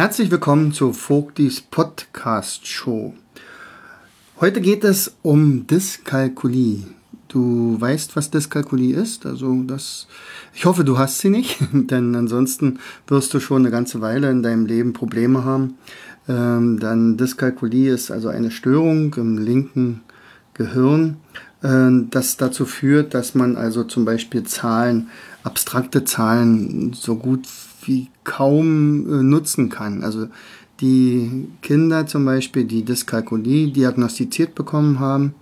Herzlich willkommen zu Vogtis Podcast Show. Heute geht es um Dyskalkulie. Du weißt, was Dyskalkulie ist, also das, ich hoffe, du hast sie nicht, denn ansonsten wirst du schon eine ganze Weile in deinem Leben Probleme haben. Ähm, dann Dyskalkulie ist also eine Störung im linken Gehirn, äh, das dazu führt, dass man also zum Beispiel Zahlen, abstrakte Zahlen so gut wie kaum äh, nutzen kann. Also die Kinder zum Beispiel, die Dyskalkulie diagnostiziert bekommen haben,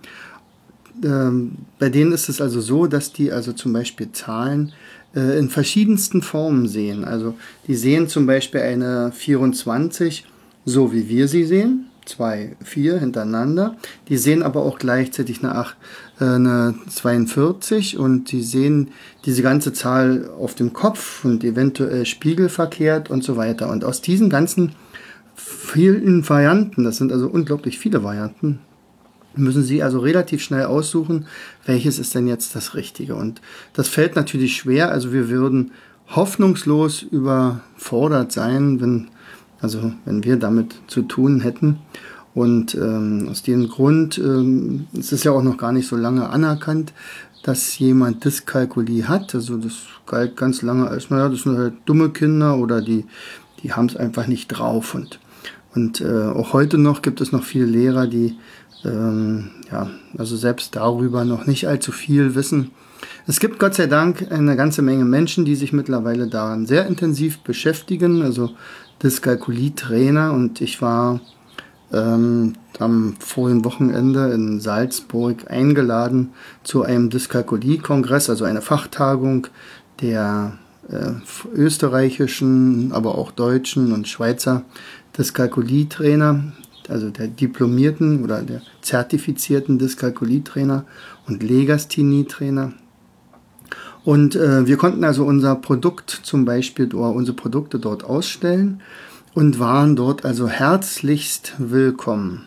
ähm, bei denen ist es also so, dass die also zum Beispiel Zahlen äh, in verschiedensten Formen sehen. Also die sehen zum Beispiel eine 24 so wie wir sie sehen, zwei, vier hintereinander. Die sehen aber auch gleichzeitig eine, 8, äh, eine 42 und die sehen diese ganze Zahl auf dem Kopf und eventuell spiegelverkehrt und so weiter. Und aus diesen ganzen vielen Varianten, das sind also unglaublich viele Varianten, müssen Sie also relativ schnell aussuchen, welches ist denn jetzt das Richtige. Und das fällt natürlich schwer. Also wir würden hoffnungslos überfordert sein, wenn, also wenn wir damit zu tun hätten. Und ähm, aus dem Grund, ähm, es ist ja auch noch gar nicht so lange anerkannt, dass jemand Dyskalkulie hat. Also das galt ganz lange als, naja, das sind halt dumme Kinder oder die, die haben es einfach nicht drauf. Und und äh, auch heute noch gibt es noch viele Lehrer, die ähm, ja, also selbst darüber noch nicht allzu viel wissen. Es gibt Gott sei Dank eine ganze Menge Menschen, die sich mittlerweile daran sehr intensiv beschäftigen, also Dyskalkulie-Trainer und ich war ähm, am vorigen Wochenende in Salzburg eingeladen zu einem Dyskalkulie-Kongress, also eine Fachtagung der äh, österreichischen, aber auch deutschen und Schweizer Dyskalkulie-Trainer, also der diplomierten oder der zertifizierten Dyskalkulie-Trainer und Legasthenie-Trainer. Und äh, wir konnten also unser Produkt zum Beispiel oder unsere Produkte dort ausstellen und waren dort also herzlichst willkommen.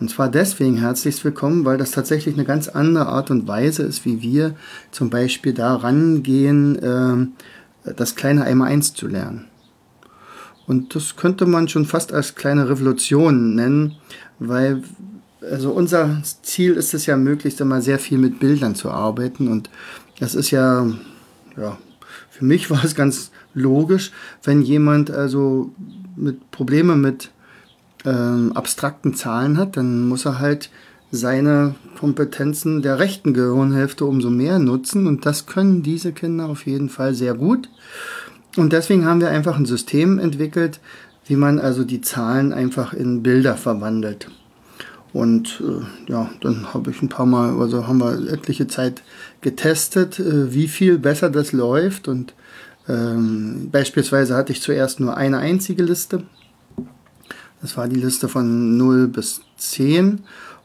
Und zwar deswegen herzlichst willkommen, weil das tatsächlich eine ganz andere Art und Weise ist, wie wir zum Beispiel da rangehen, äh, das kleine Einmal eins zu lernen. Und das könnte man schon fast als kleine Revolution nennen, weil also unser Ziel ist es ja möglichst immer sehr viel mit Bildern zu arbeiten und das ist ja, ja, für mich war es ganz logisch, wenn jemand also mit Probleme mit ähm, abstrakten Zahlen hat, dann muss er halt seine Kompetenzen der rechten Gehirnhälfte umso mehr nutzen und das können diese Kinder auf jeden Fall sehr gut. Und deswegen haben wir einfach ein System entwickelt, wie man also die Zahlen einfach in Bilder verwandelt. Und äh, ja, dann habe ich ein paar Mal, also haben wir etliche Zeit getestet, äh, wie viel besser das läuft. Und ähm, beispielsweise hatte ich zuerst nur eine einzige Liste. Das war die Liste von 0 bis 10.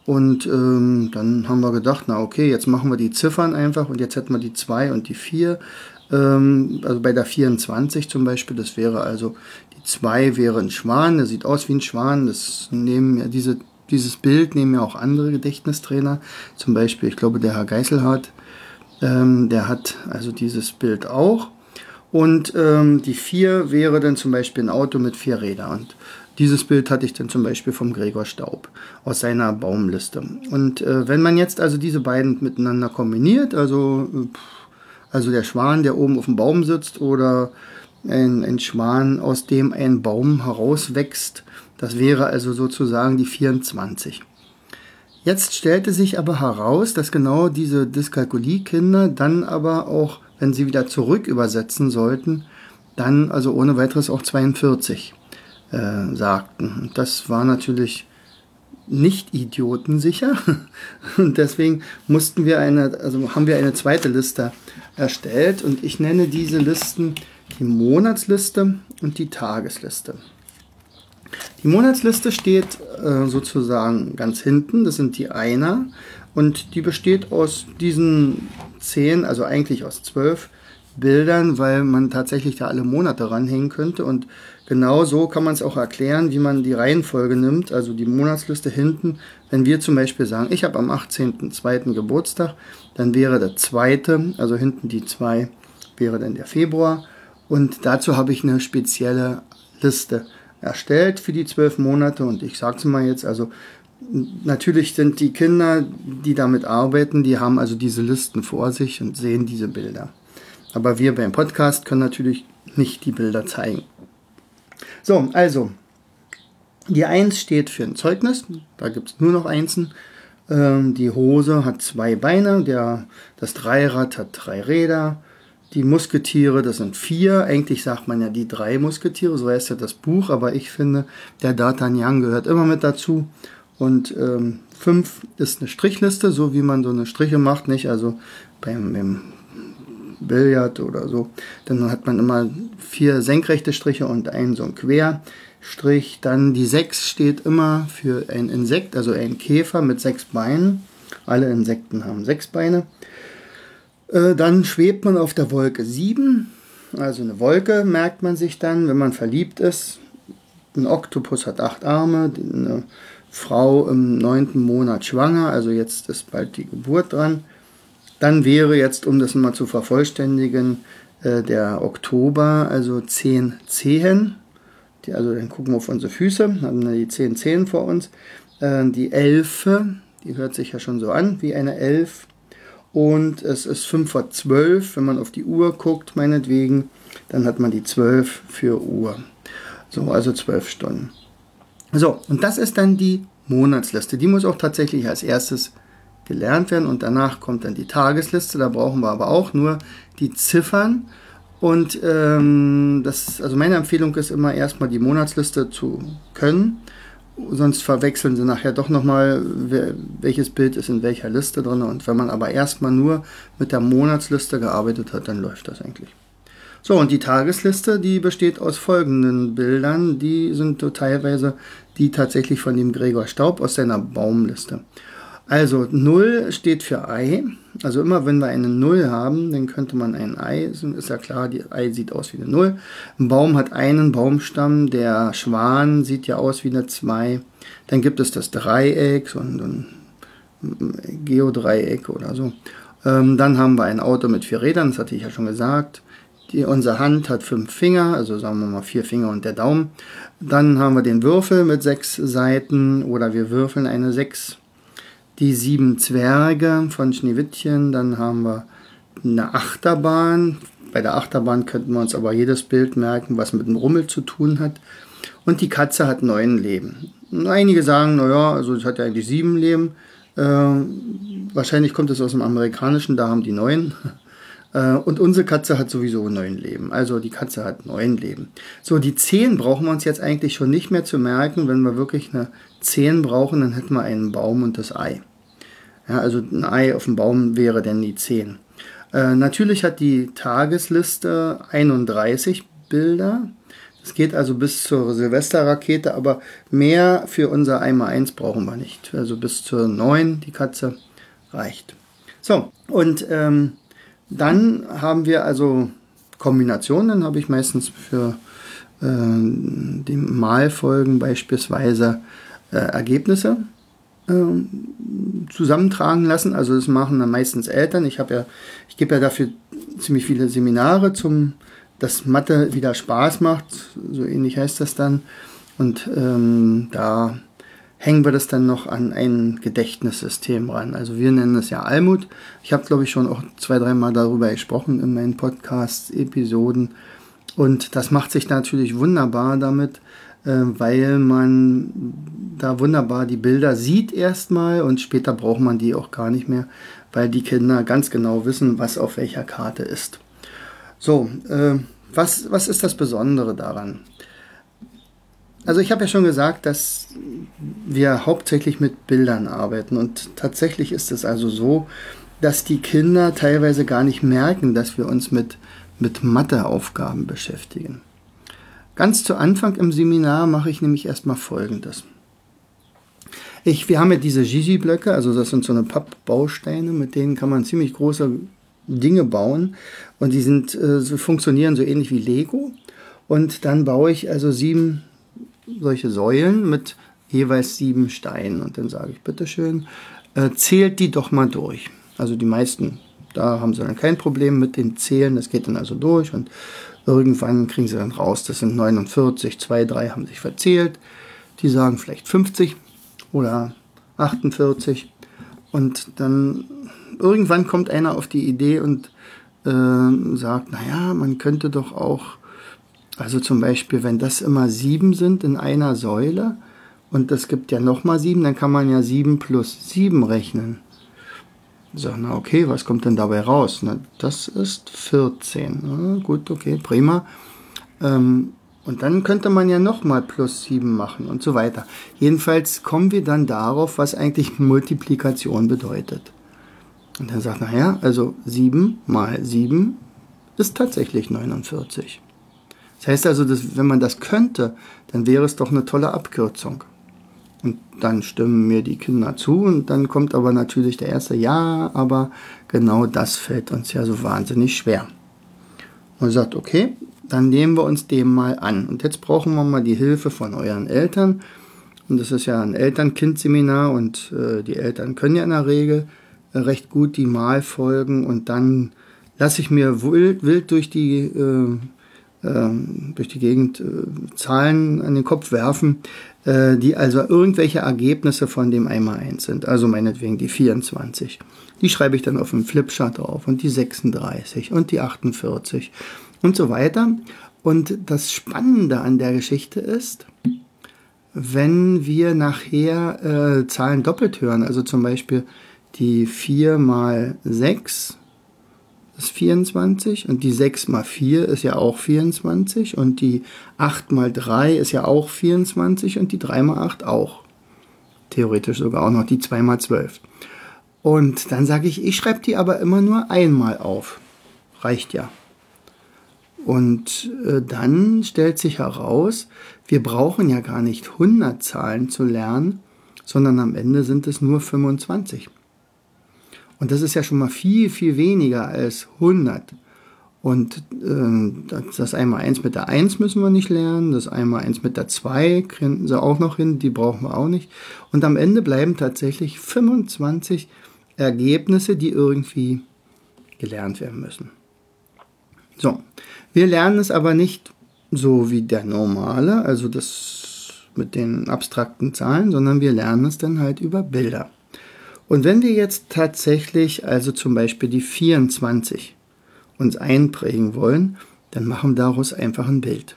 Und ähm, dann haben wir gedacht, na okay, jetzt machen wir die Ziffern einfach und jetzt hätten wir die 2 und die 4. Ähm, also bei der 24 zum Beispiel, das wäre also, die 2 wäre ein Schwan, der sieht aus wie ein Schwan. Das nehmen ja diese, dieses Bild nehmen ja auch andere Gedächtnistrainer. Zum Beispiel, ich glaube, der Herr Geiselhardt, ähm, der hat also dieses Bild auch. Und ähm, die 4 wäre dann zum Beispiel ein Auto mit vier Rädern. Und dieses Bild hatte ich dann zum Beispiel vom Gregor Staub aus seiner Baumliste. Und äh, wenn man jetzt also diese beiden miteinander kombiniert, also äh, also der Schwan, der oben auf dem Baum sitzt oder ein, ein Schwan, aus dem ein Baum herauswächst. Das wäre also sozusagen die 24. Jetzt stellte sich aber heraus, dass genau diese Dyskalkulie-Kinder dann aber auch, wenn sie wieder zurück übersetzen sollten, dann also ohne weiteres auch 42 äh, sagten. Und das war natürlich nicht idiotensicher. Und deswegen mussten wir eine, also haben wir eine zweite Liste erstellt und ich nenne diese Listen die Monatsliste und die Tagesliste. Die Monatsliste steht äh, sozusagen ganz hinten, das sind die Einer und die besteht aus diesen zehn, also eigentlich aus zwölf Bildern, weil man tatsächlich da alle Monate ranhängen könnte und genau so kann man es auch erklären, wie man die Reihenfolge nimmt, also die Monatsliste hinten. Wenn wir zum Beispiel sagen, ich habe am 18.02. Geburtstag, dann wäre der zweite, also hinten die zwei, wäre dann der Februar und dazu habe ich eine spezielle Liste erstellt für die zwölf Monate und ich sage es mal jetzt, also natürlich sind die Kinder, die damit arbeiten, die haben also diese Listen vor sich und sehen diese Bilder. Aber wir beim Podcast können natürlich nicht die Bilder zeigen. So, also, die 1 steht für ein Zeugnis, da gibt es nur noch Einsen. Ähm, die Hose hat zwei Beine, der, das Dreirad hat drei Räder. Die Musketiere, das sind vier. Eigentlich sagt man ja die drei Musketiere, so heißt ja das Buch, aber ich finde, der D'Artagnan gehört immer mit dazu. Und ähm, fünf ist eine Strichliste, so wie man so eine Striche macht, nicht? Also beim, beim Billard oder so. Dann hat man immer vier senkrechte Striche und einen so ein Querstrich. Dann die sechs steht immer für ein Insekt, also ein Käfer mit sechs Beinen. Alle Insekten haben sechs Beine. Äh, dann schwebt man auf der Wolke 7. Also eine Wolke merkt man sich dann, wenn man verliebt ist. Ein Oktopus hat acht Arme. Eine Frau im neunten Monat schwanger, also jetzt ist bald die Geburt dran. Dann wäre jetzt, um das mal zu vervollständigen, äh, der Oktober, also 10 Zehen. Die, also dann gucken wir auf unsere Füße, haben die 10 Zehen vor uns. Äh, die Elfe, die hört sich ja schon so an wie eine Elf. Und es ist 5 vor 12, wenn man auf die Uhr guckt, meinetwegen, dann hat man die 12 für Uhr. So, also 12 Stunden. So, und das ist dann die Monatsliste. Die muss auch tatsächlich als erstes gelernt werden und danach kommt dann die Tagesliste. Da brauchen wir aber auch nur die Ziffern. Und ähm, das, also meine Empfehlung ist immer erstmal die Monatsliste zu können. Sonst verwechseln sie nachher doch nochmal, welches Bild ist in welcher Liste drin. Und wenn man aber erstmal nur mit der Monatsliste gearbeitet hat, dann läuft das eigentlich. So, und die Tagesliste, die besteht aus folgenden Bildern. Die sind teilweise die tatsächlich von dem Gregor Staub aus seiner Baumliste. Also 0 steht für Ei. Also immer wenn wir eine 0 haben, dann könnte man ein Ei, ist ja klar, die Ei sieht aus wie eine 0. Ein Baum hat einen Baumstamm, der Schwan sieht ja aus wie eine 2. Dann gibt es das Dreieck, so ein, Geodreieck oder so. Ähm, dann haben wir ein Auto mit vier Rädern, das hatte ich ja schon gesagt. Die, unsere Hand hat fünf Finger, also sagen wir mal vier Finger und der Daumen. Dann haben wir den Würfel mit sechs Seiten oder wir würfeln eine sechs. Die sieben Zwerge von Schneewittchen. Dann haben wir eine Achterbahn. Bei der Achterbahn könnten wir uns aber jedes Bild merken, was mit dem Rummel zu tun hat. Und die Katze hat neun Leben. Einige sagen, naja, also es hat ja eigentlich sieben Leben. Äh, wahrscheinlich kommt es aus dem Amerikanischen, da haben die neun. Äh, und unsere Katze hat sowieso neun Leben. Also die Katze hat neun Leben. So, die zehn brauchen wir uns jetzt eigentlich schon nicht mehr zu merken. Wenn wir wirklich eine zehn brauchen, dann hätten wir einen Baum und das Ei. Ja, also ein Ei auf dem Baum wäre dann die zehn. Äh, natürlich hat die Tagesliste 31 Bilder. Es geht also bis zur Silvesterrakete, aber mehr für unser Einmal 1 brauchen wir nicht. Also bis zur 9, die Katze, reicht. So, und ähm, dann haben wir also Kombinationen, dann habe ich meistens für äh, die Malfolgen beispielsweise äh, Ergebnisse äh, zusammentragen lassen. Also das machen dann meistens Eltern. Ich habe ja, ich gebe ja dafür ziemlich viele Seminare zum, dass Mathe wieder Spaß macht. So ähnlich heißt das dann. Und ähm, da hängen wir das dann noch an ein Gedächtnissystem ran. Also wir nennen es ja Almut. Ich habe, glaube ich, schon auch zwei, dreimal darüber gesprochen in meinen Podcast-Episoden. Und das macht sich natürlich wunderbar damit, weil man da wunderbar die Bilder sieht erstmal und später braucht man die auch gar nicht mehr, weil die Kinder ganz genau wissen, was auf welcher Karte ist. So, äh, was, was ist das Besondere daran? Also ich habe ja schon gesagt, dass wir hauptsächlich mit Bildern arbeiten und tatsächlich ist es also so, dass die Kinder teilweise gar nicht merken, dass wir uns mit mit Matheaufgaben beschäftigen. Ganz zu Anfang im Seminar mache ich nämlich erstmal Folgendes. Ich, wir haben ja diese Gigi-Blöcke, also das sind so eine Pappbausteine, mit denen kann man ziemlich große Dinge bauen und die sind, äh, so funktionieren so ähnlich wie Lego. Und dann baue ich also sieben solche Säulen mit jeweils sieben Steinen und dann sage ich, bitteschön, äh, zählt die doch mal durch. Also die meisten, da haben sie dann kein Problem mit dem Zählen, das geht dann also durch und irgendwann kriegen sie dann raus, das sind 49, zwei, drei haben sich verzählt. Die sagen vielleicht 50 oder 48 und dann irgendwann kommt einer auf die Idee und äh, sagt, naja, man könnte doch auch, also zum Beispiel, wenn das immer sieben sind in einer Säule und das gibt ja nochmal sieben, dann kann man ja sieben plus sieben rechnen. Sage, na okay, was kommt denn dabei raus? Na, das ist 14. Na, gut, okay, prima. Ähm, und dann könnte man ja nochmal plus 7 machen und so weiter. Jedenfalls kommen wir dann darauf, was eigentlich Multiplikation bedeutet. Und dann sagt, naja, also 7 mal 7 ist tatsächlich 49. Das heißt also, dass, wenn man das könnte, dann wäre es doch eine tolle Abkürzung. Und dann stimmen mir die Kinder zu und dann kommt aber natürlich der erste Ja, aber genau das fällt uns ja so wahnsinnig schwer. Und sagt, okay, dann nehmen wir uns dem mal an. Und jetzt brauchen wir mal die Hilfe von euren Eltern. Und das ist ja ein Eltern-Kind-Seminar und äh, die Eltern können ja in der Regel äh, recht gut die Malfolgen und dann lasse ich mir wild, wild durch die äh, ähm, durch die Gegend äh, Zahlen an den Kopf werfen, äh, die also irgendwelche Ergebnisse von dem einmal eins sind. Also meinetwegen die 24. Die schreibe ich dann auf dem Flipchart drauf und die 36 und die 48 und so weiter. Und das Spannende an der Geschichte ist, wenn wir nachher äh, Zahlen doppelt hören, also zum Beispiel die 4 mal 6 ist 24 und die 6 mal 4 ist ja auch 24 und die 8 mal 3 ist ja auch 24 und die 3 mal 8 auch. Theoretisch sogar auch noch die 2 mal 12. Und dann sage ich, ich schreibe die aber immer nur einmal auf. Reicht ja. Und äh, dann stellt sich heraus, wir brauchen ja gar nicht 100 Zahlen zu lernen, sondern am Ende sind es nur 25. Und das ist ja schon mal viel, viel weniger als 100. Und äh, das einmal eins mit der 1 müssen wir nicht lernen, das einmal eins mit der 2 kriegen sie auch noch hin, die brauchen wir auch nicht. Und am Ende bleiben tatsächlich 25 Ergebnisse, die irgendwie gelernt werden müssen. So, wir lernen es aber nicht so wie der normale, also das mit den abstrakten Zahlen, sondern wir lernen es dann halt über Bilder. Und wenn wir jetzt tatsächlich also zum Beispiel die 24 uns einprägen wollen, dann machen wir daraus einfach ein Bild.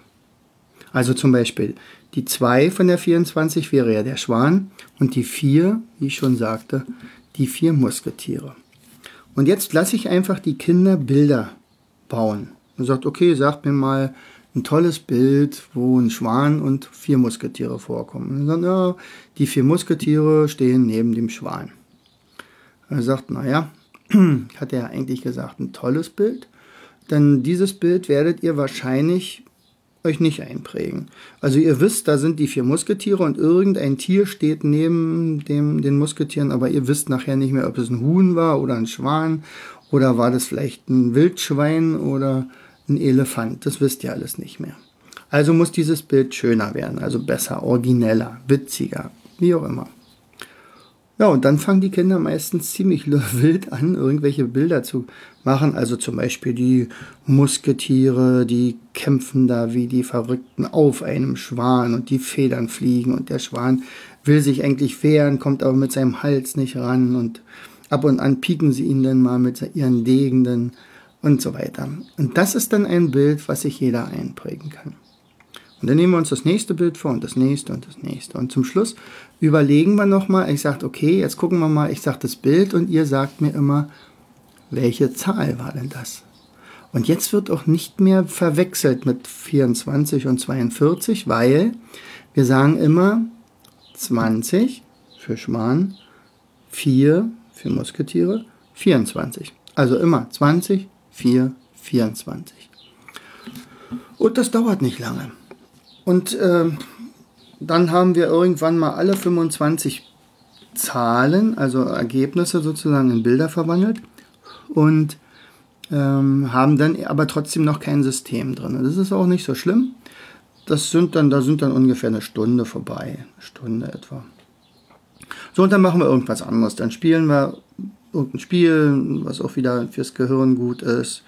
Also zum Beispiel die 2 von der 24 wäre ja der Schwan und die 4, wie ich schon sagte, die vier Musketiere. Und jetzt lasse ich einfach die Kinder Bilder bauen. Und sagt, okay, sagt mir mal ein tolles Bild, wo ein Schwan und vier Musketiere vorkommen. Und dann, ja, die vier Musketiere stehen neben dem Schwan. Er sagt, naja, hat er eigentlich gesagt, ein tolles Bild. Denn dieses Bild werdet ihr wahrscheinlich euch nicht einprägen. Also ihr wisst, da sind die vier Musketiere und irgendein Tier steht neben dem, den Musketieren, aber ihr wisst nachher nicht mehr, ob es ein Huhn war oder ein Schwan oder war das vielleicht ein Wildschwein oder ein Elefant. Das wisst ihr alles nicht mehr. Also muss dieses Bild schöner werden, also besser, origineller, witziger, wie auch immer. Ja, und dann fangen die Kinder meistens ziemlich wild an, irgendwelche Bilder zu machen. Also zum Beispiel die Musketiere, die kämpfen da wie die Verrückten auf einem Schwan und die Federn fliegen und der Schwan will sich eigentlich wehren, kommt aber mit seinem Hals nicht ran und ab und an pieken sie ihn dann mal mit ihren Degenden und so weiter. Und das ist dann ein Bild, was sich jeder einprägen kann. Und dann nehmen wir uns das nächste Bild vor und das nächste und das nächste. Und zum Schluss überlegen wir nochmal, ich sage, okay, jetzt gucken wir mal, ich sage das Bild und ihr sagt mir immer, welche Zahl war denn das? Und jetzt wird auch nicht mehr verwechselt mit 24 und 42, weil wir sagen immer 20 für Schwan, 4 für Musketiere, 24. Also immer 20, 4, 24. Und das dauert nicht lange. Und äh, dann haben wir irgendwann mal alle 25 Zahlen, also Ergebnisse sozusagen in Bilder verwandelt und ähm, haben dann aber trotzdem noch kein System drin. Das ist auch nicht so schlimm. Das sind dann, da sind dann ungefähr eine Stunde vorbei, eine Stunde etwa. So, und dann machen wir irgendwas anderes. Dann spielen wir irgendein Spiel, was auch wieder fürs Gehirn gut ist.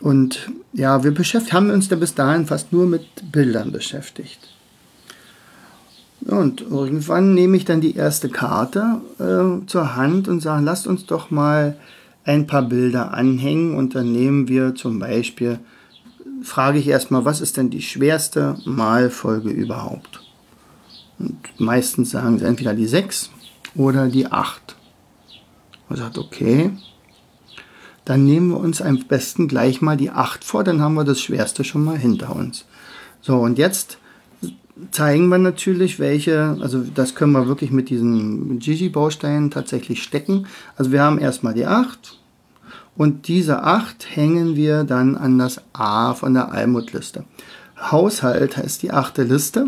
Und ja, wir haben uns da bis dahin fast nur mit Bildern beschäftigt. Und irgendwann nehme ich dann die erste Karte äh, zur Hand und sage, lasst uns doch mal ein paar Bilder anhängen und dann nehmen wir zum Beispiel, frage ich erstmal, was ist denn die schwerste Malfolge überhaupt? Und meistens sagen sie entweder die 6 oder die 8. Man sagt, okay, dann nehmen wir uns am besten gleich mal die 8 vor, dann haben wir das Schwerste schon mal hinter uns. So, und jetzt zeigen wir natürlich, welche, also das können wir wirklich mit diesen Gigi-Bausteinen tatsächlich stecken. Also wir haben erstmal die 8 und diese 8 hängen wir dann an das A von der Almutliste. Haushalt heißt die achte Liste,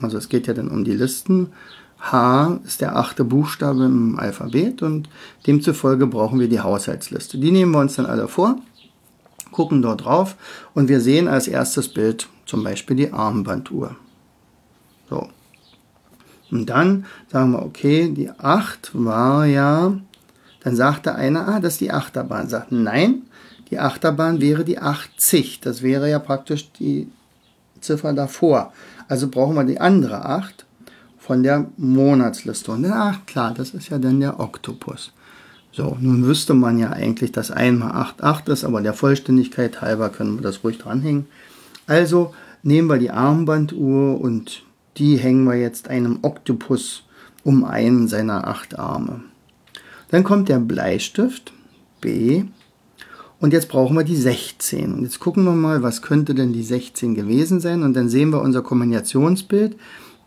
also es geht ja dann um die Listen. H ist der achte Buchstabe im Alphabet und demzufolge brauchen wir die Haushaltsliste. Die nehmen wir uns dann alle vor, gucken dort drauf und wir sehen als erstes Bild zum Beispiel die Armbanduhr. So. Und dann sagen wir, okay, die 8 war ja, dann sagte einer, ah, das ist die Achterbahn. Sagt, nein, die Achterbahn wäre die 80. Das wäre ja praktisch die Ziffer davor. Also brauchen wir die andere 8 von der Monatsliste. Und ach klar, das ist ja dann der Oktopus. So, nun wüsste man ja eigentlich, dass 1 mal 8 8 ist, aber der Vollständigkeit halber können wir das ruhig dranhängen. Also nehmen wir die Armbanduhr und die hängen wir jetzt einem Oktopus um einen seiner acht Arme. Dann kommt der Bleistift B und jetzt brauchen wir die 16. Und jetzt gucken wir mal, was könnte denn die 16 gewesen sein. Und dann sehen wir unser Kombinationsbild.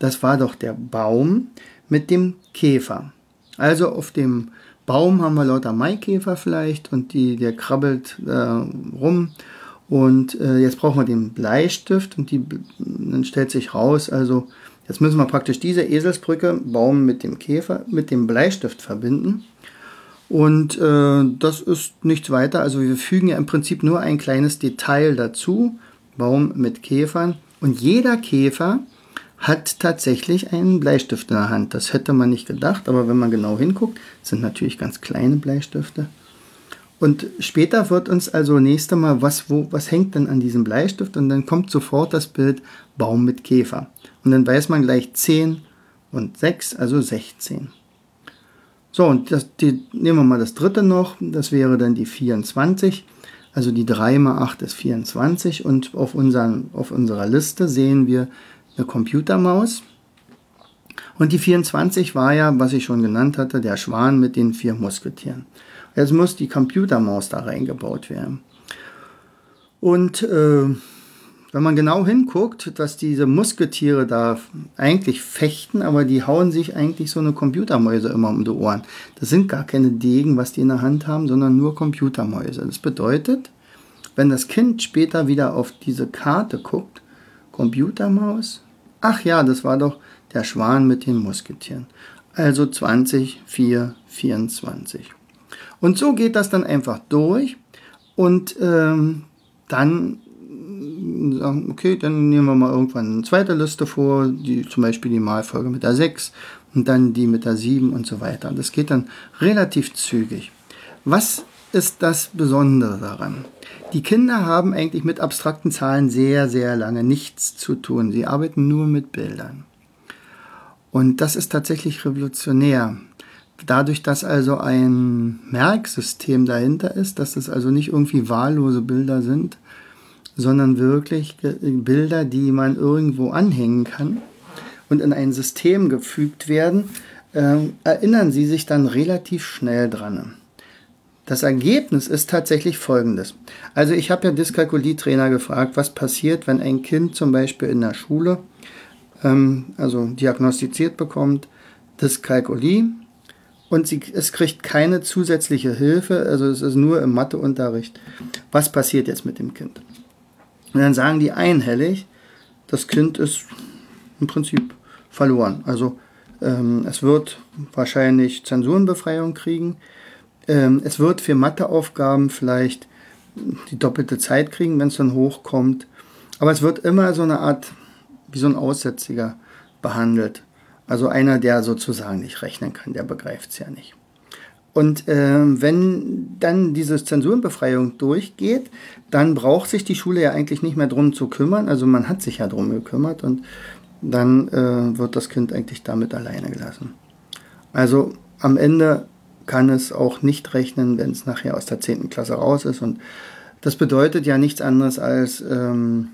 Das war doch der Baum mit dem Käfer. Also auf dem Baum haben wir lauter Maikäfer vielleicht und die, der krabbelt äh, rum. Und äh, jetzt brauchen wir den Bleistift und die, dann stellt sich raus, also jetzt müssen wir praktisch diese Eselsbrücke Baum mit dem Käfer, mit dem Bleistift verbinden. Und äh, das ist nichts weiter. Also wir fügen ja im Prinzip nur ein kleines Detail dazu. Baum mit Käfern. Und jeder Käfer hat tatsächlich einen Bleistift in der Hand. Das hätte man nicht gedacht, aber wenn man genau hinguckt, sind natürlich ganz kleine Bleistifte. Und später wird uns also nächste Mal, was, wo, was hängt denn an diesem Bleistift? Und dann kommt sofort das Bild Baum mit Käfer. Und dann weiß man gleich 10 und 6, also 16. So, und das, die, nehmen wir mal das dritte noch. Das wäre dann die 24. Also die 3 mal 8 ist 24. Und auf, unseren, auf unserer Liste sehen wir eine Computermaus. Und die 24 war ja, was ich schon genannt hatte, der Schwan mit den vier Musketieren. Jetzt muss die Computermaus da reingebaut werden. Und äh, wenn man genau hinguckt, dass diese Musketiere da eigentlich fechten, aber die hauen sich eigentlich so eine Computermäuse immer um die Ohren. Das sind gar keine Degen, was die in der Hand haben, sondern nur Computermäuse. Das bedeutet, wenn das Kind später wieder auf diese Karte guckt, Computermaus, ach ja, das war doch der Schwan mit den Musketieren. Also 20, 4, 24. Und so geht das dann einfach durch und ähm, dann sagen, okay, dann nehmen wir mal irgendwann eine zweite Liste vor, die, zum Beispiel die Malfolge mit der 6 und dann die mit der 7 und so weiter. Das geht dann relativ zügig. Was ist das Besondere daran? Die Kinder haben eigentlich mit abstrakten Zahlen sehr, sehr lange nichts zu tun. Sie arbeiten nur mit Bildern. Und das ist tatsächlich revolutionär. Dadurch, dass also ein Merksystem dahinter ist, dass es also nicht irgendwie wahllose Bilder sind, sondern wirklich Bilder, die man irgendwo anhängen kann und in ein System gefügt werden, äh, erinnern Sie sich dann relativ schnell dran. Das Ergebnis ist tatsächlich folgendes. Also ich habe ja Dyskalkulie-Trainer gefragt, was passiert, wenn ein Kind zum Beispiel in der Schule ähm, also diagnostiziert bekommt, Dyskalkulie und sie, es kriegt keine zusätzliche Hilfe, also es ist nur im Matheunterricht. Was passiert jetzt mit dem Kind? Und dann sagen die einhellig, das Kind ist im Prinzip verloren. Also ähm, es wird wahrscheinlich Zensurenbefreiung kriegen. Ähm, es wird für Matheaufgaben vielleicht die doppelte Zeit kriegen, wenn es dann hochkommt. Aber es wird immer so eine Art, wie so ein Aussätziger behandelt. Also einer, der sozusagen nicht rechnen kann, der begreift es ja nicht. Und äh, wenn dann diese Zensurenbefreiung durchgeht, dann braucht sich die Schule ja eigentlich nicht mehr drum zu kümmern. Also man hat sich ja drum gekümmert und dann äh, wird das Kind eigentlich damit alleine gelassen. Also am Ende kann es auch nicht rechnen, wenn es nachher aus der 10. Klasse raus ist. Und das bedeutet ja nichts anderes als, ähm,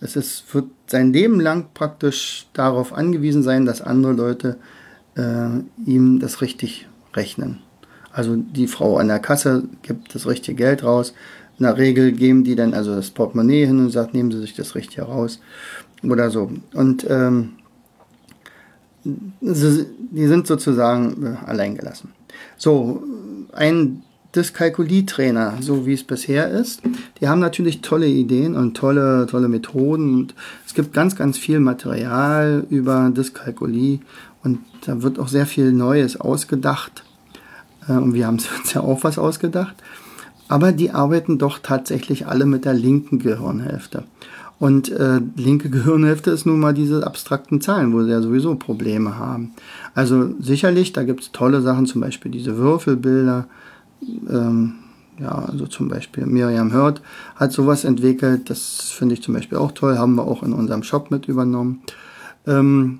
es ist, wird sein Leben lang praktisch darauf angewiesen sein, dass andere Leute äh, ihm das richtig rechnen. Also die Frau an der Kasse gibt das richtige Geld raus. In der Regel geben die dann also das Portemonnaie hin und sagt, nehmen Sie sich das Richtige raus oder so. Und ähm, die sind sozusagen äh, alleingelassen. So, ein Dyskalkulietrainer, so wie es bisher ist, die haben natürlich tolle Ideen und tolle, tolle Methoden. Und es gibt ganz, ganz viel Material über Dyskalkulie und da wird auch sehr viel Neues ausgedacht. Äh, und wir haben uns ja auch was ausgedacht. Aber die arbeiten doch tatsächlich alle mit der linken Gehirnhälfte. Und äh, linke Gehirnhälfte ist nun mal diese abstrakten Zahlen, wo sie ja sowieso Probleme haben. Also sicherlich, da gibt es tolle Sachen, zum Beispiel diese Würfelbilder. Ähm, ja, also zum Beispiel Miriam Hurt hat sowas entwickelt. Das finde ich zum Beispiel auch toll, haben wir auch in unserem Shop mit übernommen. Ähm,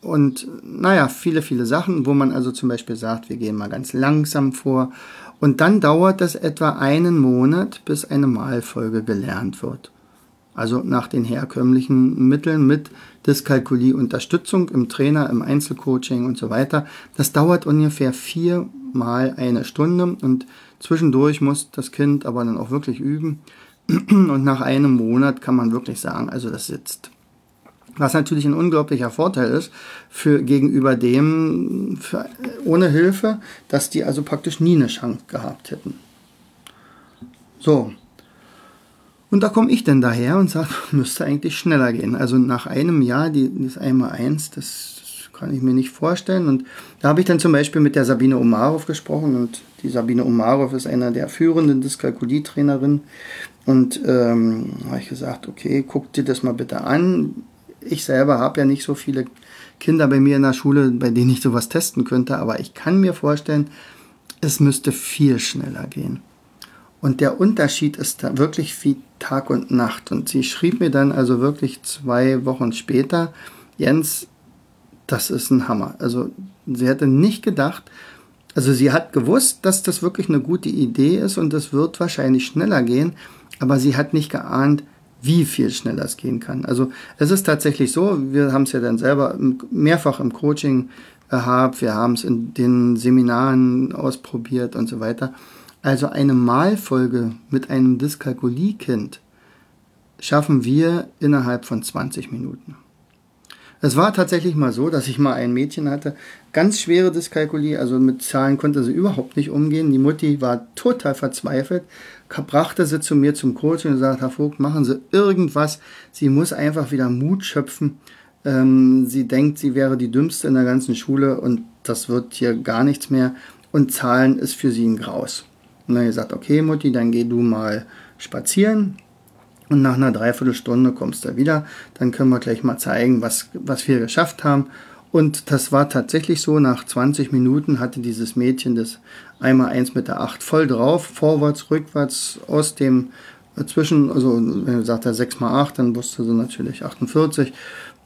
und naja, viele, viele Sachen, wo man also zum Beispiel sagt, wir gehen mal ganz langsam vor. Und dann dauert es etwa einen Monat, bis eine Malfolge gelernt wird also nach den herkömmlichen Mitteln mit Dyskalkulie-Unterstützung im Trainer, im Einzelcoaching und so weiter. Das dauert ungefähr viermal eine Stunde und zwischendurch muss das Kind aber dann auch wirklich üben. Und nach einem Monat kann man wirklich sagen, also das sitzt. Was natürlich ein unglaublicher Vorteil ist für gegenüber dem für, ohne Hilfe, dass die also praktisch nie eine Chance gehabt hätten. So, und da komme ich dann daher und sage, müsste eigentlich schneller gehen. Also nach einem Jahr, die, das einmal eins, das, kann ich mir nicht vorstellen. Und da habe ich dann zum Beispiel mit der Sabine Omarov gesprochen. Und die Sabine Omarov ist einer der führenden Dyskalkulie-Trainerinnen. Und ähm, habe ich gesagt, okay, guck dir das mal bitte an. Ich selber habe ja nicht so viele Kinder bei mir in der Schule, bei denen ich sowas testen könnte. Aber ich kann mir vorstellen, es müsste viel schneller gehen. Und der Unterschied ist da wirklich wie Tag und Nacht. Und sie schrieb mir dann also wirklich zwei Wochen später, Jens, das ist ein Hammer. Also sie hätte nicht gedacht, also sie hat gewusst, dass das wirklich eine gute Idee ist und es wird wahrscheinlich schneller gehen, aber sie hat nicht geahnt, wie viel schneller es gehen kann. Also es ist tatsächlich so, wir haben es ja dann selber mehrfach im Coaching gehabt, wir haben es in den Seminaren ausprobiert und so weiter. Also eine Malfolge mit einem Dyskalkulie-Kind schaffen wir innerhalb von 20 Minuten. Es war tatsächlich mal so, dass ich mal ein Mädchen hatte, ganz schwere Dyskalkulie, also mit Zahlen konnte sie überhaupt nicht umgehen. Die Mutti war total verzweifelt, brachte sie zu mir zum Coach und sagte, Herr Vogt, machen Sie irgendwas. Sie muss einfach wieder Mut schöpfen. Ähm, sie denkt, sie wäre die dümmste in der ganzen Schule und das wird hier gar nichts mehr. Und Zahlen ist für sie ein Graus. Und dann gesagt, okay Mutti, dann geh du mal spazieren. Und nach einer Dreiviertelstunde kommst du wieder. Dann können wir gleich mal zeigen, was, was wir geschafft haben. Und das war tatsächlich so. Nach 20 Minuten hatte dieses Mädchen das einmal der 8 voll drauf. Vorwärts, rückwärts, aus dem äh, zwischen, also wenn du sagst 6 mal 8, dann wusste sie natürlich 48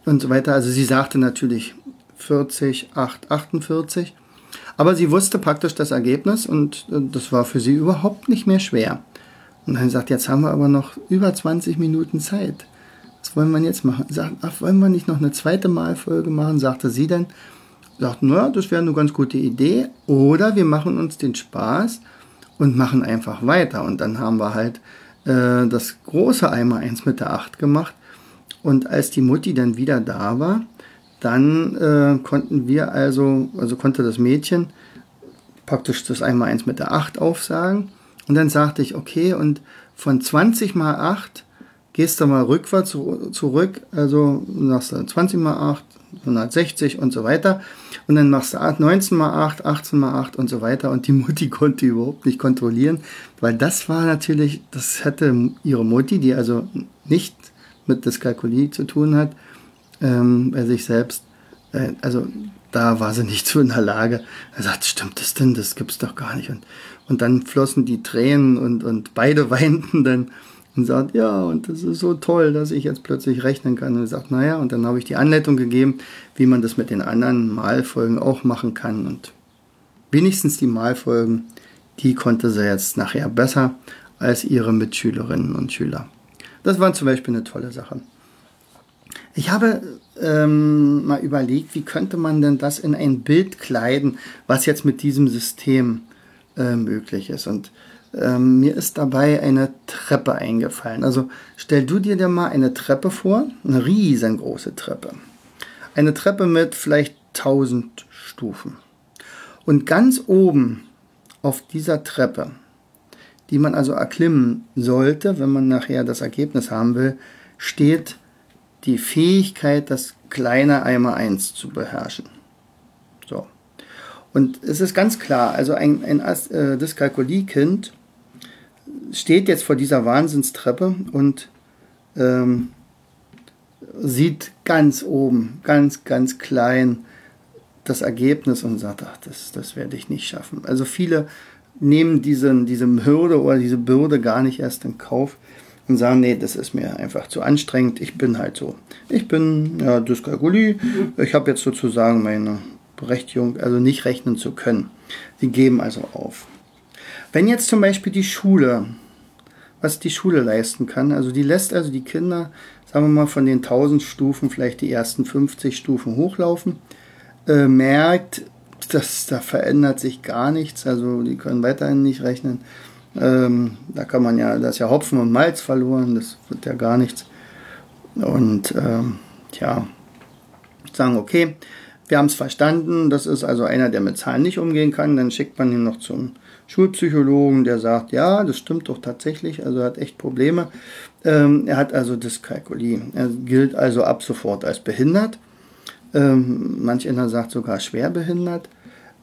und so weiter. Also sie sagte natürlich 40, 8, 48. Aber sie wusste praktisch das Ergebnis und äh, das war für sie überhaupt nicht mehr schwer. Und dann sagt, jetzt haben wir aber noch über 20 Minuten Zeit. Was wollen wir jetzt machen? Sagt, ach, wollen wir nicht noch eine zweite Malfolge machen? Sagte sie dann. Sagt, naja, das wäre eine ganz gute Idee. Oder wir machen uns den Spaß und machen einfach weiter. Und dann haben wir halt äh, das große Eimer 1 mit der 8 gemacht. Und als die Mutti dann wieder da war, dann äh, konnten wir also, also konnte das Mädchen praktisch das einmal eins mit der 8 aufsagen. Und dann sagte ich, okay, und von 20 mal 8 gehst du mal rückwärts zurück, also machst du 20 mal 8, 160 und so weiter. Und dann machst du 19 mal 8, 18 mal 8 und so weiter. Und die Mutti konnte überhaupt nicht kontrollieren, weil das war natürlich, das hätte ihre Mutti, die also nicht mit Dyskalkulie zu tun hat, ähm, bei sich selbst, äh, also da war sie nicht so in der Lage. Er sagt, stimmt das denn? Das gibt's doch gar nicht. Und, und dann flossen die Tränen und, und beide weinten dann und sagt, ja, und das ist so toll, dass ich jetzt plötzlich rechnen kann. Und er sagt, naja, und dann habe ich die Anleitung gegeben, wie man das mit den anderen Malfolgen auch machen kann. Und wenigstens die Malfolgen, die konnte sie jetzt nachher besser als ihre Mitschülerinnen und Schüler. Das war zum Beispiel eine tolle Sache. Ich habe ähm, mal überlegt, wie könnte man denn das in ein Bild kleiden, was jetzt mit diesem System äh, möglich ist. Und ähm, mir ist dabei eine Treppe eingefallen. Also stell du dir mal eine Treppe vor, eine riesengroße Treppe. Eine Treppe mit vielleicht 1000 Stufen. Und ganz oben auf dieser Treppe, die man also erklimmen sollte, wenn man nachher das Ergebnis haben will, steht die Fähigkeit, das kleine einmal eins zu beherrschen. So. Und es ist ganz klar, also ein, ein äh, Dyskalkulie-Kind steht jetzt vor dieser Wahnsinnstreppe und ähm, sieht ganz oben, ganz, ganz klein das Ergebnis und sagt, ach, das, das werde ich nicht schaffen. Also viele nehmen diesen, diese Hürde oder diese Bürde gar nicht erst in Kauf und sagen, nee, das ist mir einfach zu anstrengend, ich bin halt so. Ich bin ja, Dyskalkulie, ich habe jetzt sozusagen meine Berechtigung, also nicht rechnen zu können. Sie geben also auf. Wenn jetzt zum Beispiel die Schule, was die Schule leisten kann, also die lässt also die Kinder, sagen wir mal, von den 1000 Stufen vielleicht die ersten 50 Stufen hochlaufen, äh, merkt, dass da verändert sich gar nichts, also die können weiterhin nicht rechnen. Ähm, da kann man ja, da ist ja Hopfen und Malz verloren, das wird ja gar nichts. Und ähm, ja, sagen, okay, wir haben es verstanden, das ist also einer, der mit Zahlen nicht umgehen kann, dann schickt man ihn noch zum Schulpsychologen, der sagt, ja, das stimmt doch tatsächlich, also er hat echt Probleme. Ähm, er hat also Dyskalkulie. Er gilt also ab sofort als behindert. Ähm, manch einer sagt sogar schwer behindert.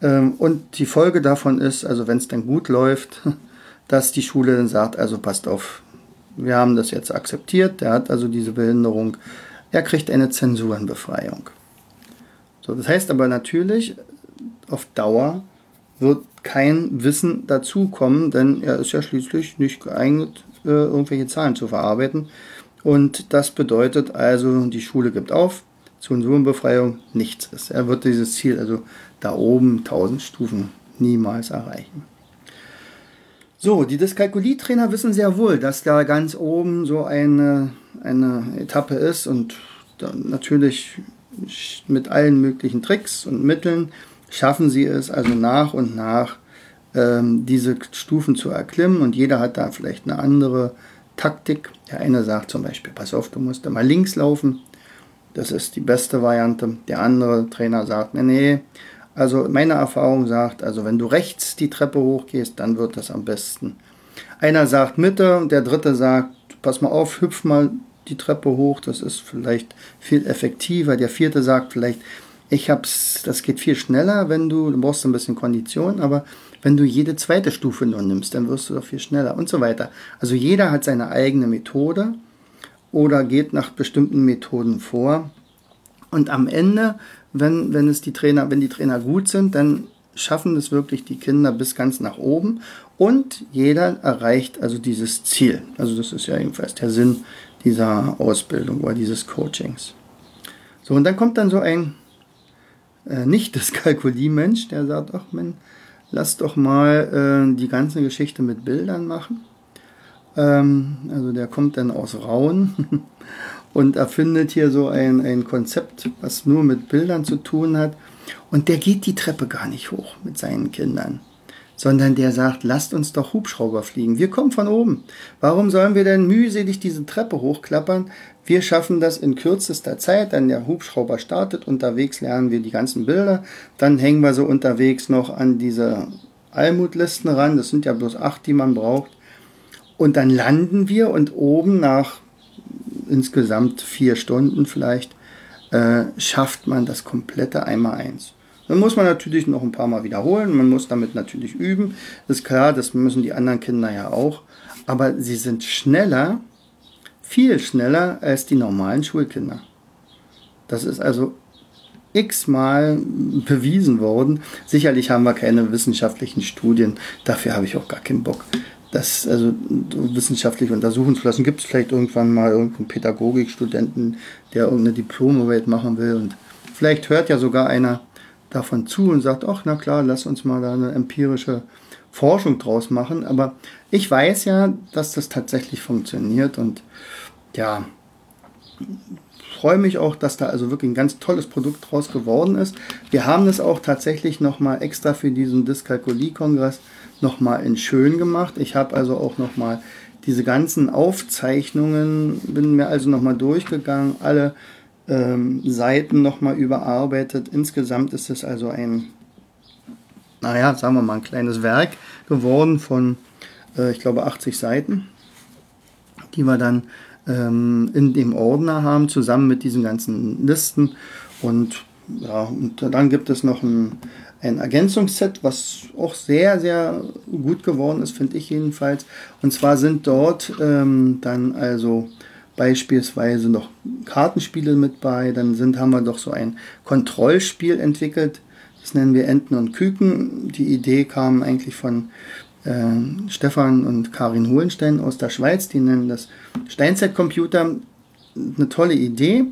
Ähm, und die Folge davon ist, also wenn es dann gut läuft, dass die Schule dann sagt, also passt auf, wir haben das jetzt akzeptiert, der hat also diese Behinderung, er kriegt eine Zensurenbefreiung. So, das heißt aber natürlich, auf Dauer wird kein Wissen dazukommen, denn er ist ja schließlich nicht geeignet, äh, irgendwelche Zahlen zu verarbeiten. Und das bedeutet also, die Schule gibt auf, Zensurenbefreiung nichts ist. Er wird dieses Ziel, also da oben 1000 Stufen, niemals erreichen. So, die Dyskalkulietrainer wissen sehr wohl, dass da ganz oben so eine, eine Etappe ist und natürlich mit allen möglichen Tricks und Mitteln schaffen sie es also nach und nach ähm, diese Stufen zu erklimmen und jeder hat da vielleicht eine andere Taktik. Der eine sagt zum Beispiel, pass auf, du musst mal links laufen, das ist die beste Variante. Der andere Trainer sagt, nee, nee, also meine Erfahrung sagt, also wenn du rechts die Treppe hochgehst, dann wird das am besten. Einer sagt Mitte der dritte sagt, pass mal auf, hüpf mal die Treppe hoch, das ist vielleicht viel effektiver. Der vierte sagt vielleicht, ich hab's, das geht viel schneller, wenn du, du brauchst ein bisschen Kondition, aber wenn du jede zweite Stufe nur nimmst, dann wirst du doch viel schneller und so weiter. Also jeder hat seine eigene Methode oder geht nach bestimmten Methoden vor. Und am Ende, wenn, wenn es die Trainer, wenn die Trainer gut sind, dann schaffen es wirklich die Kinder bis ganz nach oben und jeder erreicht also dieses Ziel. Also das ist ja ebenfalls der Sinn dieser Ausbildung oder dieses Coachings. So, und dann kommt dann so ein äh, nicht das Kalkuliemensch, der sagt, ach man, lass doch mal äh, die ganze Geschichte mit Bildern machen. Ähm, also der kommt dann aus Rauen und erfindet hier so ein, ein Konzept, was nur mit Bildern zu tun hat. Und der geht die Treppe gar nicht hoch mit seinen Kindern sondern der sagt, lasst uns doch Hubschrauber fliegen. Wir kommen von oben. Warum sollen wir denn mühselig diese Treppe hochklappern? Wir schaffen das in kürzester Zeit, dann der Hubschrauber startet, unterwegs lernen wir die ganzen Bilder, dann hängen wir so unterwegs noch an diese Almutlisten ran, das sind ja bloß acht, die man braucht. Und dann landen wir und oben nach insgesamt vier Stunden vielleicht, äh, schafft man das komplette einmal eins. Dann muss man natürlich noch ein paar Mal wiederholen, man muss damit natürlich üben. Ist klar, das müssen die anderen Kinder ja auch. Aber sie sind schneller, viel schneller als die normalen Schulkinder. Das ist also x-mal bewiesen worden. Sicherlich haben wir keine wissenschaftlichen Studien, dafür habe ich auch gar keinen Bock. Das also wissenschaftlich untersuchen zu lassen. Gibt es vielleicht irgendwann mal irgendeinen Pädagogikstudenten, der irgendeine Diplomarbeit machen will und vielleicht hört ja sogar einer davon zu und sagt, ach na klar, lass uns mal da eine empirische Forschung draus machen. Aber ich weiß ja, dass das tatsächlich funktioniert und ja, freue mich auch, dass da also wirklich ein ganz tolles Produkt draus geworden ist. Wir haben es auch tatsächlich nochmal extra für diesen Dyskalkulie-Kongress nochmal in schön gemacht. Ich habe also auch nochmal diese ganzen Aufzeichnungen, bin mir also nochmal durchgegangen, alle ähm, Seiten nochmal überarbeitet. Insgesamt ist es also ein, naja, sagen wir mal, ein kleines Werk geworden von, äh, ich glaube, 80 Seiten, die wir dann ähm, in dem Ordner haben, zusammen mit diesen ganzen Listen. Und, ja, und dann gibt es noch ein, ein Ergänzungsset, was auch sehr, sehr gut geworden ist, finde ich jedenfalls. Und zwar sind dort ähm, dann also beispielsweise noch Kartenspiele mit bei. Dann sind, haben wir doch so ein Kontrollspiel entwickelt. Das nennen wir Enten und Küken. Die Idee kam eigentlich von äh, Stefan und Karin Hohenstein aus der Schweiz. Die nennen das Steinzeit-Computer. Eine tolle Idee.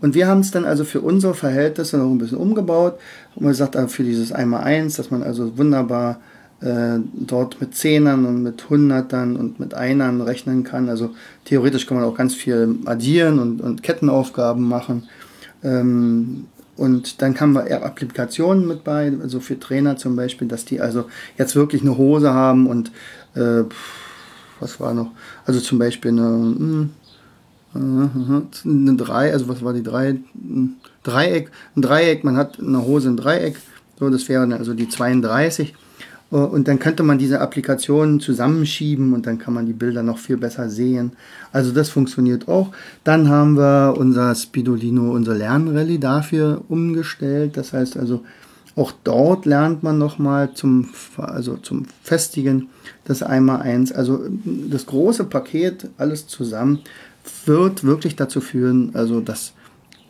Und wir haben es dann also für unsere Verhältnisse noch ein bisschen umgebaut. Und man sagt für dieses 1x1, dass man also wunderbar äh, dort mit Zehnern und mit Hundertern und mit Einern rechnen kann. Also theoretisch kann man auch ganz viel addieren und, und Kettenaufgaben machen. Ähm, und dann haben wir Applikationen mit bei, also für Trainer zum Beispiel, dass die also jetzt wirklich eine Hose haben und äh, was war noch? Also zum Beispiel eine, äh, eine drei, also was war die drei? Ein Dreieck, ein Dreieck, man hat eine Hose ein Dreieck, so das wäre also die 32 äh, und dann könnte man diese Applikationen zusammenschieben und dann kann man die Bilder noch viel besser sehen. Also das funktioniert auch. Dann haben wir unser Spidolino, unser Lernrallye dafür umgestellt. Das heißt also, auch dort lernt man nochmal zum, also zum Festigen das einmal eins. Also das große Paket, alles zusammen, wird wirklich dazu führen, also dass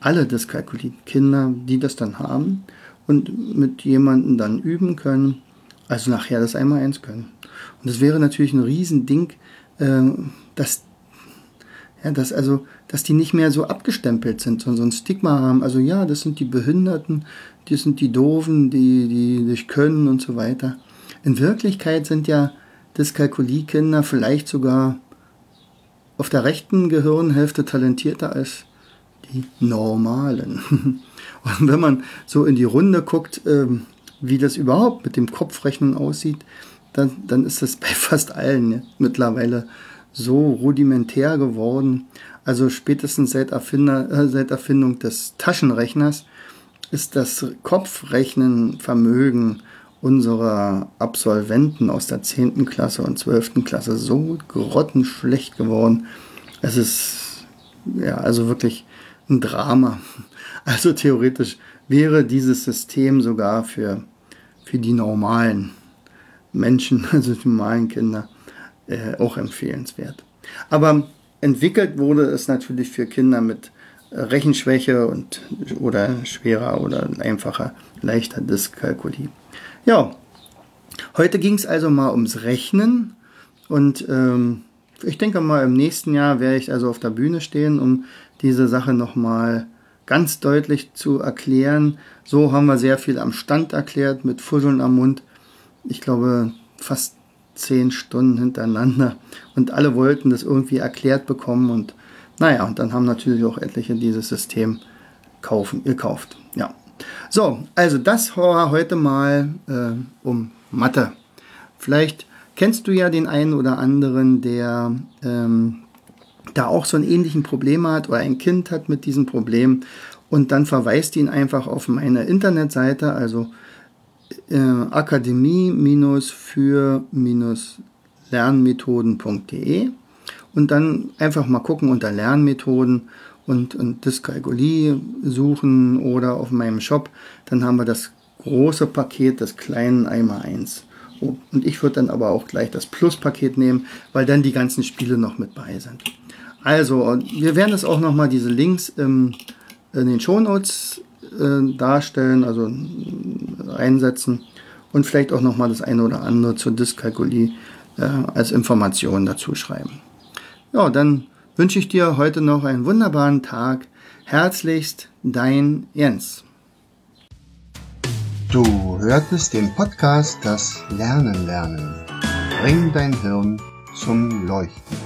alle Dyskalkulie-Kinder, die das dann haben und mit jemandem dann üben können, also nachher das einmal eins können. Und das wäre natürlich ein Riesending, äh, dass, ja, dass, also, dass die nicht mehr so abgestempelt sind, sondern so ein Stigma haben. Also ja, das sind die Behinderten, die sind die Doofen, die, die nicht können und so weiter. In Wirklichkeit sind ja Dyskalkulie-Kinder vielleicht sogar auf der rechten Gehirnhälfte talentierter als die normalen. Und wenn man so in die Runde guckt, ähm, wie das überhaupt mit dem Kopfrechnen aussieht, dann, dann ist das bei fast allen mittlerweile so rudimentär geworden. Also spätestens seit, Erfinder, äh, seit Erfindung des Taschenrechners ist das Kopfrechnenvermögen unserer Absolventen aus der 10. Klasse und 12. Klasse so grottenschlecht geworden. Es ist ja also wirklich ein Drama. Also theoretisch wäre dieses System sogar für, für die normalen Menschen, also die normalen Kinder, äh, auch empfehlenswert. Aber entwickelt wurde es natürlich für Kinder mit äh, Rechenschwäche und oder schwerer oder einfacher, leichter Dyskalkulie. Ja, heute ging es also mal ums Rechnen und ähm, ich denke mal im nächsten Jahr werde ich also auf der Bühne stehen, um diese Sache nochmal ganz deutlich zu erklären. So haben wir sehr viel am Stand erklärt, mit Fusseln am Mund. Ich glaube, fast zehn Stunden hintereinander. Und alle wollten das irgendwie erklärt bekommen. Und naja, und dann haben natürlich auch etliche dieses System kaufen, gekauft. Ja. So, also das war heute mal äh, um Mathe. Vielleicht kennst du ja den einen oder anderen, der ähm, da auch so ein ähnlichen Problem hat oder ein Kind hat mit diesem Problem und dann verweist ihn einfach auf meine Internetseite, also äh, akademie-für-lernmethoden.de und dann einfach mal gucken unter Lernmethoden und, und Dyskalkulie suchen oder auf meinem Shop, dann haben wir das große Paket des kleinen Eimer 1. Und ich würde dann aber auch gleich das Plus-Paket nehmen, weil dann die ganzen Spiele noch mit bei sind. Also, wir werden es auch nochmal diese Links im, in den Shownotes äh, darstellen, also einsetzen und vielleicht auch nochmal das eine oder andere zur Dyskalkulie äh, als Information dazu schreiben. Ja, dann wünsche ich dir heute noch einen wunderbaren Tag. Herzlichst, dein Jens. Du hörtest den Podcast Das Lernen lernen. Bring dein Hirn zum Leuchten.